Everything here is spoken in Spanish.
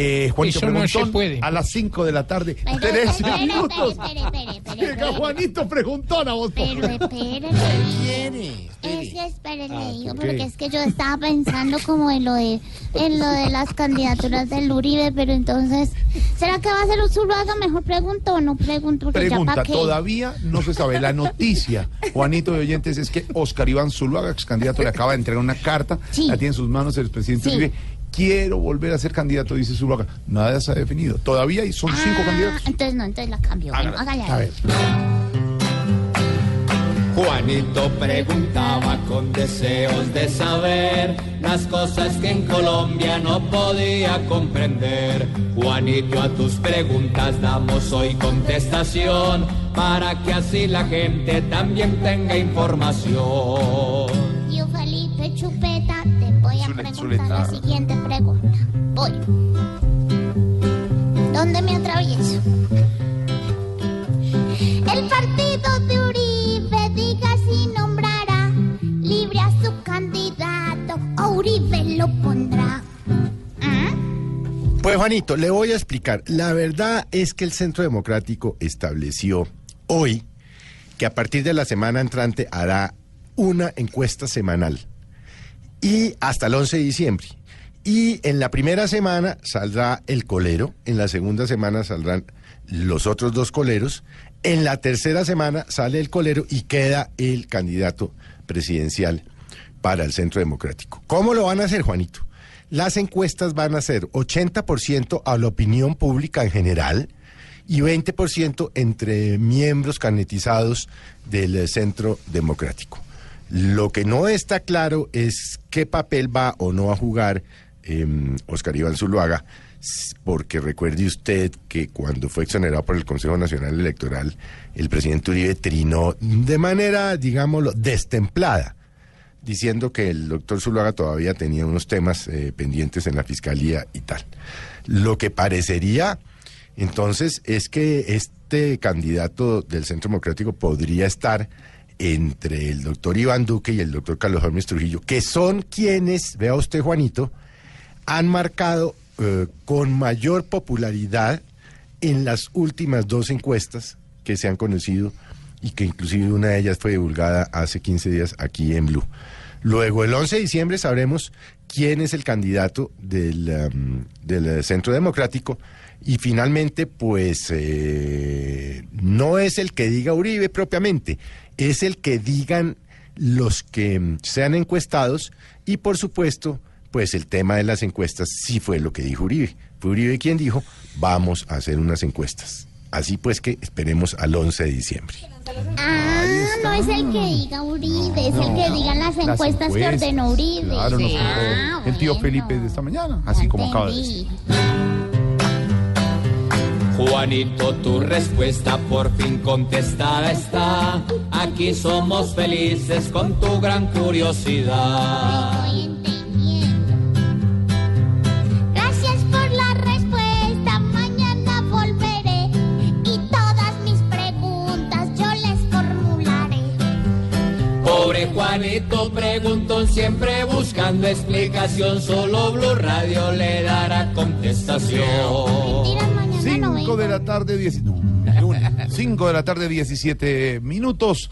Eh, Juanito Eso no Preguntón, se puede. a las 5 de la tarde. Pero, Tres espere, minutos. espere, espere, espere, Llega espere. Juanito Preguntón a vos. Pero espérate. quiere? Es que espérenme, Ah, hijo, ¿por qué? porque es que yo estaba pensando como en lo de en lo de las candidaturas del Uribe, pero entonces, ¿será que va a ser un Zuluaga? Mejor pregunto o no pregunto, porque ya Pregunta, para qué. todavía no se sabe. La noticia, Juanito de Oyentes, es que Oscar Iván Zuluaga, ex candidato, le acaba de entregar una carta, Sí. la tiene en sus manos el presidente Sí. Uribe. Quiero volver a ser candidato, dice Zuluaga. Nada se ha definido. Todavía hay, son cinco Ah, candidatos. Entonces no, entonces la cambio. Bueno, Hágala. hágale A ahí. ver. Juanito preguntaba con deseos de saber las cosas que en Colombia no podía comprender. Juanito, a tus preguntas damos hoy contestación para que así la gente también tenga información. Yo, Felipe Chupeta, te voy a Zule- preguntar Zuleta. la siguiente pregunta. Voy. ¿Dónde me atravieso? El partido de Uribe diga si nombrará libre a su candidato o Uribe lo pondrá. ¿Ah? Pues Juanito, le voy a explicar. La verdad es que el Centro Democrático estableció hoy que a partir de la semana entrante hará una encuesta semanal y hasta el 11 de diciembre. Y en la primera semana saldrá el colero, en la segunda semana saldrán los otros dos coleros, en la tercera semana sale el colero y queda el candidato presidencial para el Centro Democrático. ¿Cómo lo van a hacer, Juanito? Las encuestas van a ser 80% a la opinión pública en general y 20% entre miembros carnetizados del Centro Democrático. Lo que no está claro es qué papel va o no a jugar eh, Oscar Iván Zuluaga, porque recuerde usted que cuando fue exonerado por el Consejo Nacional Electoral, el presidente Uribe trinó de manera, digámoslo, destemplada diciendo que el doctor Zuluaga todavía tenía unos temas eh, pendientes en la fiscalía y tal. Lo que parecería entonces es que este candidato del Centro Democrático podría estar entre el doctor Iván Duque y el doctor Carlos Holmes Trujillo, que son quienes, vea usted Juanito, han marcado eh, con mayor popularidad en las últimas dos encuestas que se han conocido y que inclusive una de ellas fue divulgada hace 15 días aquí en Blue. Luego, el 11 de diciembre sabremos quién es el candidato del, um, del Centro Democrático y finalmente, pues, eh, no es el que diga Uribe propiamente, es el que digan los que mm, sean encuestados y, por supuesto, pues el tema de las encuestas sí fue lo que dijo Uribe. Fue Uribe quien dijo, vamos a hacer unas encuestas. Así pues que esperemos al 11 de diciembre. Ah, no es el que diga Uribe, es el que digan las Las encuestas que encuestas, ordenó Uribe. Claro, Sí. Ah, el tío bueno. Felipe de esta mañana, así Ya como acaba de decir. Juanito, tu respuesta por fin contestada está. Aquí somos felices con tu gran curiosidad. Estoy entendiendo. Gracias por la respuesta. Mañana volveré y todas mis preguntas yo les formularé. Pobre Juanito preguntó siempre buscando explicación. Solo Blue Radio le dará contestación. Mentiras, mañana no 5 vengo. de la tarde, 10 no, lunes. 5 de la tarde, 17 minutos.